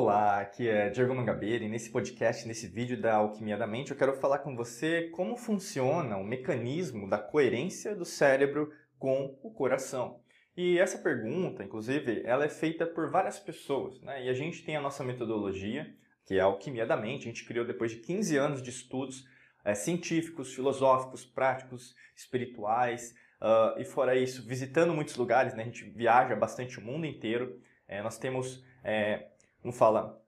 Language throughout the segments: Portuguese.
Olá, aqui é Diego Mangabeira e nesse podcast, nesse vídeo da Alquimia da Mente, eu quero falar com você como funciona o mecanismo da coerência do cérebro com o coração. E essa pergunta, inclusive, ela é feita por várias pessoas, né? E a gente tem a nossa metodologia, que é a Alquimia da Mente, a gente criou depois de 15 anos de estudos é, científicos, filosóficos, práticos, espirituais, uh, e fora isso, visitando muitos lugares, né? A gente viaja bastante o mundo inteiro, é, nós temos... É, como fala,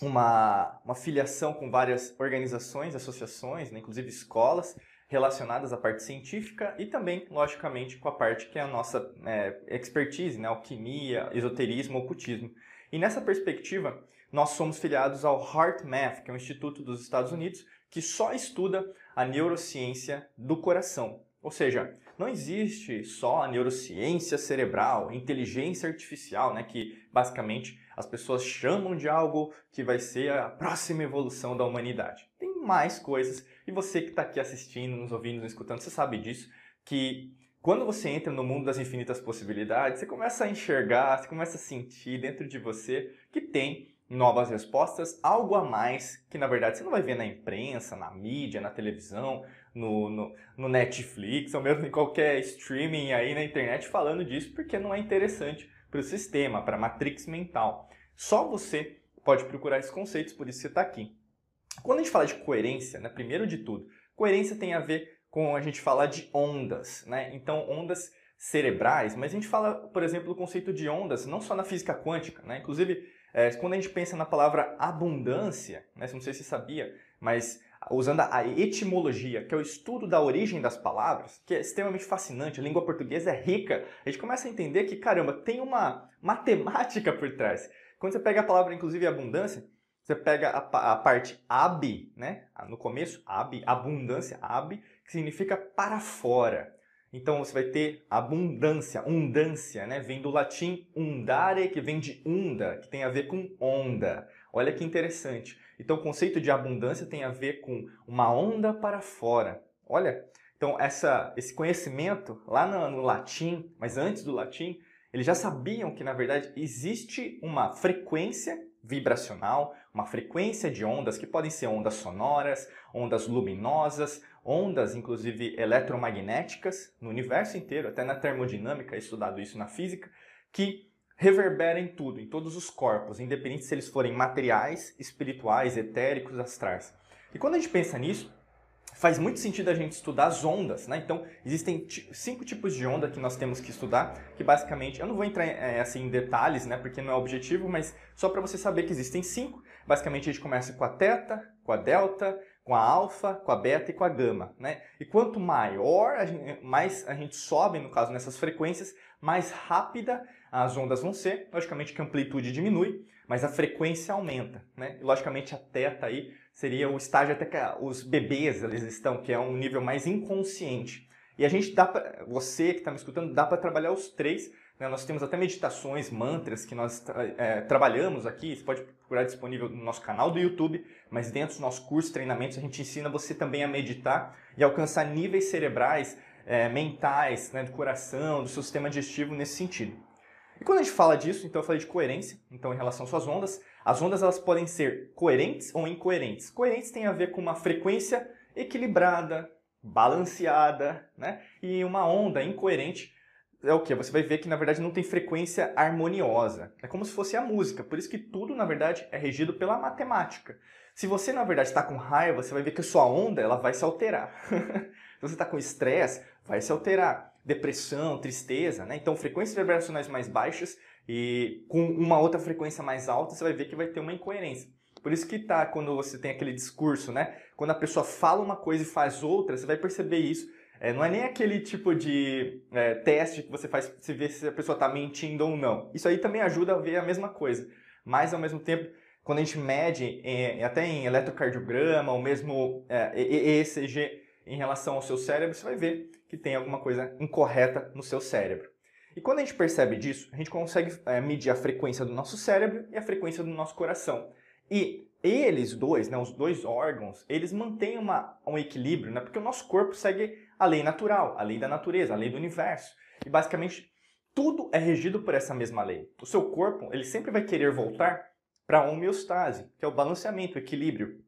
uma, uma filiação com várias organizações, associações, né, inclusive escolas, relacionadas à parte científica e também, logicamente, com a parte que é a nossa é, expertise, né, alquimia, esoterismo, ocultismo. E nessa perspectiva, nós somos filiados ao HeartMath, que é um instituto dos Estados Unidos que só estuda a neurociência do coração. Ou seja, não existe só a neurociência cerebral, inteligência artificial, né, que basicamente as pessoas chamam de algo que vai ser a próxima evolução da humanidade. Tem mais coisas, e você que está aqui assistindo, nos ouvindo, nos escutando, você sabe disso, que quando você entra no mundo das infinitas possibilidades, você começa a enxergar, você começa a sentir dentro de você que tem novas respostas, algo a mais que na verdade você não vai ver na imprensa, na mídia, na televisão, no, no, no, Netflix ou mesmo em qualquer streaming aí na internet falando disso, porque não é interessante para o sistema, para a matrix mental. Só você pode procurar esses conceitos, por isso você está aqui. Quando a gente fala de coerência, né, primeiro de tudo, coerência tem a ver com a gente falar de ondas, né? Então, ondas cerebrais, mas a gente fala, por exemplo, do conceito de ondas, não só na física quântica, né? Inclusive, é, quando a gente pensa na palavra abundância, né? não sei se você sabia, mas usando a etimologia, que é o estudo da origem das palavras, que é extremamente fascinante, a língua portuguesa é rica, a gente começa a entender que, caramba, tem uma matemática por trás. Quando você pega a palavra, inclusive, abundância, você pega a, a parte ab, né? No começo, ab, abundância, ab, que significa para fora. Então você vai ter abundância, undância, né? Vem do latim undare, que vem de unda, que tem a ver com onda. Olha que interessante. Então, o conceito de abundância tem a ver com uma onda para fora. Olha, então essa, esse conhecimento lá no, no latim, mas antes do latim, eles já sabiam que na verdade existe uma frequência vibracional, uma frequência de ondas que podem ser ondas sonoras, ondas luminosas, ondas inclusive eletromagnéticas no universo inteiro, até na termodinâmica, é estudado isso na física, que reverbera em tudo, em todos os corpos, independente se eles forem materiais, espirituais, etéricos, astrais. E quando a gente pensa nisso, faz muito sentido a gente estudar as ondas, né? Então, existem cinco tipos de onda que nós temos que estudar, que basicamente, eu não vou entrar é, assim em detalhes, né, porque não é objetivo, mas só para você saber que existem cinco. Basicamente, a gente começa com a teta, com a delta, com a alfa, com a beta e com a gama, né? E quanto maior, a gente, mais a gente sobe, no caso, nessas frequências, mais rápida as ondas vão ser. Logicamente que a amplitude diminui, mas a frequência aumenta, né? E, logicamente a teta aí seria o estágio até que os bebês eles estão, que é um nível mais inconsciente. E a gente dá para você que está me escutando, dá para trabalhar os três. Né? Nós temos até meditações, mantras que nós é, trabalhamos aqui. Você pode procurar disponível no nosso canal do YouTube, mas dentro dos nossos cursos, treinamentos, a gente ensina você também a meditar e alcançar níveis cerebrais é, mentais, né, do coração, do seu sistema digestivo nesse sentido. E quando a gente fala disso, então eu falei de coerência, então em relação às suas ondas, as ondas elas podem ser coerentes ou incoerentes. Coerentes tem a ver com uma frequência equilibrada, balanceada, né? E uma onda incoerente é o que? Você vai ver que na verdade não tem frequência harmoniosa. É como se fosse a música. Por isso que tudo na verdade é regido pela matemática. Se você na verdade está com raiva, você vai ver que a sua onda ela vai se alterar. Se você está com estresse, vai se alterar. Depressão, tristeza, né? Então, frequências vibracionais mais baixas e com uma outra frequência mais alta, você vai ver que vai ter uma incoerência. Por isso que tá quando você tem aquele discurso, né? Quando a pessoa fala uma coisa e faz outra, você vai perceber isso. É, não é nem aquele tipo de é, teste que você faz para ver se a pessoa está mentindo ou não. Isso aí também ajuda a ver a mesma coisa. Mas, ao mesmo tempo, quando a gente mede, em, até em eletrocardiograma, ou mesmo é, em relação ao seu cérebro, você vai ver que tem alguma coisa incorreta no seu cérebro. E quando a gente percebe disso, a gente consegue é, medir a frequência do nosso cérebro e a frequência do nosso coração. E eles dois, né, os dois órgãos, eles mantêm uma, um equilíbrio, né, porque o nosso corpo segue a lei natural, a lei da natureza, a lei do universo. E basicamente tudo é regido por essa mesma lei. O seu corpo, ele sempre vai querer voltar para a homeostase, que é o balanceamento, o equilíbrio.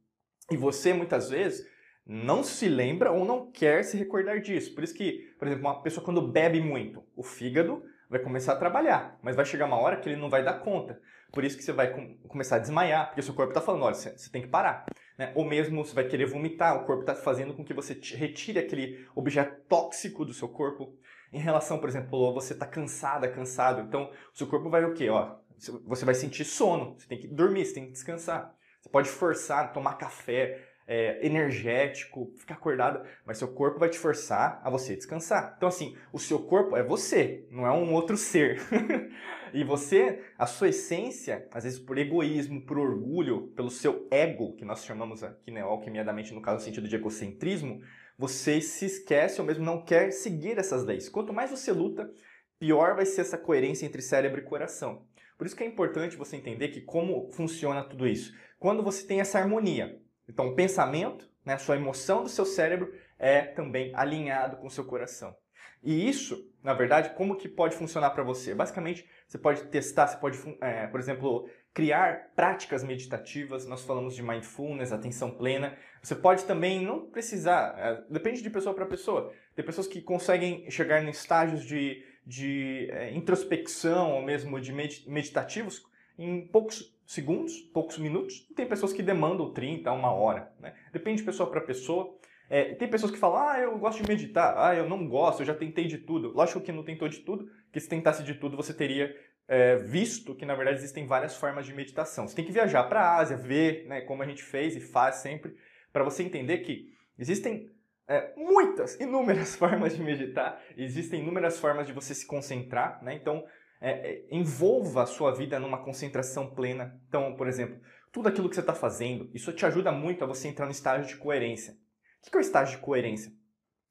E você, muitas vezes, não se lembra ou não quer se recordar disso. Por isso que, por exemplo, uma pessoa quando bebe muito, o fígado vai começar a trabalhar, mas vai chegar uma hora que ele não vai dar conta. Por isso que você vai com começar a desmaiar, porque seu corpo está falando, olha, você, você tem que parar. Né? Ou mesmo você vai querer vomitar, o corpo está fazendo com que você retire aquele objeto tóxico do seu corpo. Em relação, por exemplo, você está cansada, cansado, então o seu corpo vai o quê? Ó, você vai sentir sono, você tem que dormir, você tem que descansar. Você pode forçar, tomar café, é, energético, ficar acordado, mas seu corpo vai te forçar a você descansar. Então, assim, o seu corpo é você, não é um outro ser. e você, a sua essência, às vezes por egoísmo, por orgulho, pelo seu ego, que nós chamamos aqui né, alquimia da mente, no caso, no sentido de egocentrismo, você se esquece ou mesmo não quer seguir essas leis. Quanto mais você luta, pior vai ser essa coerência entre cérebro e coração. Por isso que é importante você entender que como funciona tudo isso. Quando você tem essa harmonia, então, o pensamento, né, a sua emoção do seu cérebro é também alinhado com o seu coração. E isso, na verdade, como que pode funcionar para você? Basicamente, você pode testar, você pode, é, por exemplo, criar práticas meditativas. Nós falamos de mindfulness, atenção plena. Você pode também não precisar, é, depende de pessoa para pessoa. Tem pessoas que conseguem chegar em estágios de, de é, introspecção ou mesmo de meditativos em poucos segundos, poucos minutos. Tem pessoas que demandam 30, uma hora. Né? Depende de pessoa para pessoa. É, tem pessoas que falam, ah, eu gosto de meditar, ah, eu não gosto, eu já tentei de tudo. Lógico que não tentou de tudo, que se tentasse de tudo você teria é, visto que na verdade existem várias formas de meditação. Você tem que viajar para a Ásia, ver né, como a gente fez e faz sempre, para você entender que existem é, muitas, inúmeras formas de meditar, existem inúmeras formas de você se concentrar. Né? Então, é, é, envolva a sua vida numa concentração plena. Então, por exemplo, tudo aquilo que você está fazendo, isso te ajuda muito a você entrar no estágio de coerência. O que é o estágio de coerência?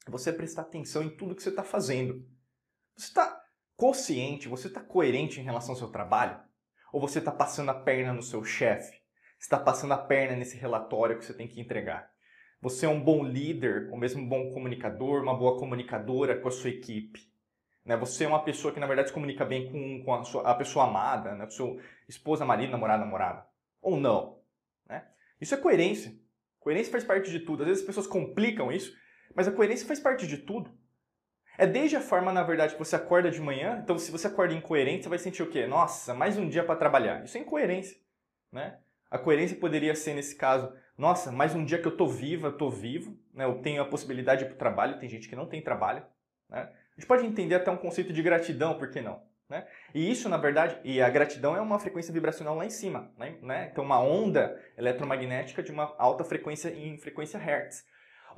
É você prestar atenção em tudo que você está fazendo. Você está consciente, você está coerente em relação ao seu trabalho? Ou você está passando a perna no seu chefe? está passando a perna nesse relatório que você tem que entregar? Você é um bom líder, ou mesmo um bom comunicador, uma boa comunicadora com a sua equipe? Né? Você é uma pessoa que, na verdade, se comunica bem com, com a, sua, a pessoa amada, né? sua esposa, marido, namorado, namorada. Ou não. Né? Isso é coerência. Coerência faz parte de tudo. Às vezes as pessoas complicam isso, mas a coerência faz parte de tudo. É desde a forma, na verdade, que você acorda de manhã. Então, se você acorda incoerente, você vai sentir o quê? Nossa, mais um dia para trabalhar. Isso é incoerência. Né? A coerência poderia ser, nesse caso, nossa, mais um dia que eu estou viva, eu estou vivo, né? eu tenho a possibilidade para o trabalho. Tem gente que não tem trabalho. Né? Gente pode entender até um conceito de gratidão, por que não? Né? E isso, na verdade, e a gratidão é uma frequência vibracional lá em cima. Né? né? Então, uma onda eletromagnética de uma alta frequência em frequência Hertz.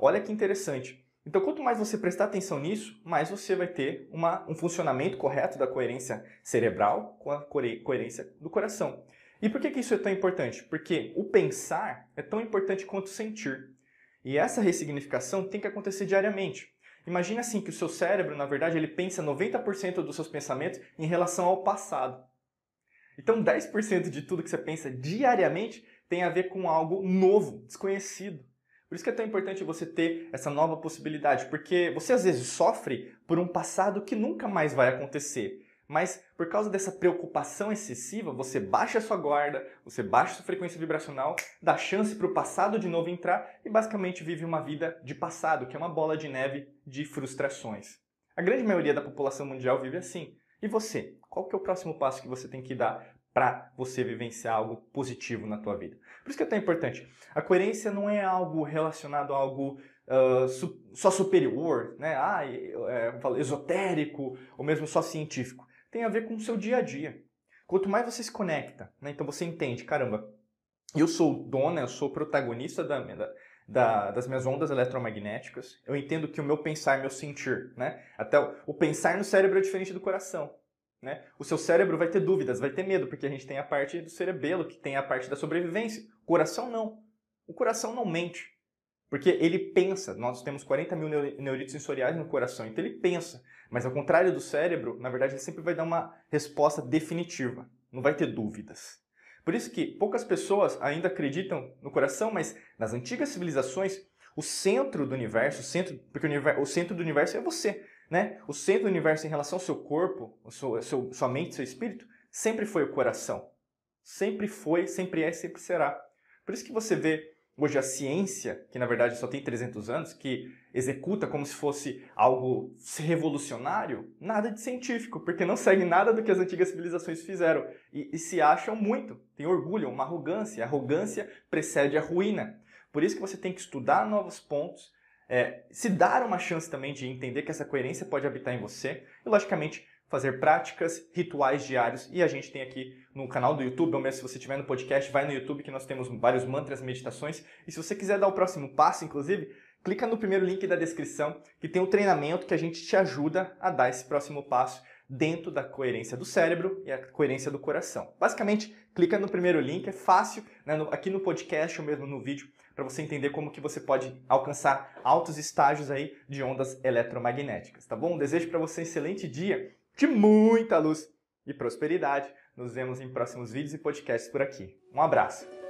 Olha que interessante. Então, quanto mais você prestar atenção nisso, mais você vai ter uma, um funcionamento correto da coerência cerebral com a coerência do coração. E por que, que isso é tão importante? Porque o pensar é tão importante quanto sentir. E essa ressignificação tem que acontecer diariamente. Imagina assim que o seu cérebro, na verdade, ele pensa 90% dos seus pensamentos em relação ao passado. Então, 10% de tudo que você pensa diariamente tem a ver com algo novo, desconhecido. Por isso que é tão importante você ter essa nova possibilidade, porque você às vezes sofre por um passado que nunca mais vai acontecer. Mas por causa dessa preocupação excessiva, você baixa a sua guarda, você baixa a sua frequência vibracional, dá chance para o passado de novo entrar e basicamente vive uma vida de passado, que é uma bola de neve de frustrações. A grande maioria da população mundial vive assim. E você? Qual que é o próximo passo que você tem que dar para você vivenciar algo positivo na tua vida? Por isso que é tão importante. A coerência não é algo relacionado a algo uh, su só superior, né? ah, é, esotérico ou mesmo só científico tem a ver com o seu dia a dia. Quanto mais você se conecta, né? então você entende, caramba, eu sou dona, eu sou protagonista da, da, das minhas ondas eletromagnéticas, eu entendo que o meu pensar, meu sentir, né? até o, o pensar no cérebro é diferente do coração. Né? O seu cérebro vai ter dúvidas, vai ter medo, porque a gente tem a parte do cerebelo, que tem a parte da sobrevivência. O coração não. O coração não mente. Porque ele pensa, nós temos 40 mil neuritos sensoriais no coração, então ele pensa. Mas ao contrário do cérebro, na verdade ele sempre vai dar uma resposta definitiva, não vai ter dúvidas. Por isso que poucas pessoas ainda acreditam no coração, mas nas antigas civilizações, o centro do universo, o centro, porque o, universo, o centro do universo é você, né? O centro do universo em relação ao seu corpo, ao seu, seu, sua mente, seu espírito, sempre foi o coração. Sempre foi, sempre é, sempre será. Por isso que você vê hoje a ciência, que na verdade só tem 300 anos, que executa como se fosse algo revolucionário, nada de científico, porque não segue nada do que as antigas civilizações fizeram. E, e se acham muito, tem orgulho, uma arrogância. A arrogância precede a ruína. Por isso que você tem que estudar novos pontos, é, se dar uma chance também de entender que essa coerência pode habitar em você e, logicamente, fazer práticas, rituais diários. E a gente tem aqui no canal do YouTube, ou mesmo se você estiver no podcast, vai no YouTube que nós temos vários mantras, meditações. E se você quiser dar o próximo passo, inclusive, clica no primeiro link da descrição que tem um treinamento que a gente te ajuda a dar esse próximo passo dentro da coerência do cérebro e a coerência do coração. Basicamente, clica no primeiro link, é fácil, né, no, aqui no podcast ou mesmo no vídeo, para você entender como que você pode alcançar altos estágios aí de ondas eletromagnéticas, tá bom? desejo para você um excelente dia de muita luz e prosperidade. Nos vemos em próximos vídeos e podcasts por aqui. Um abraço!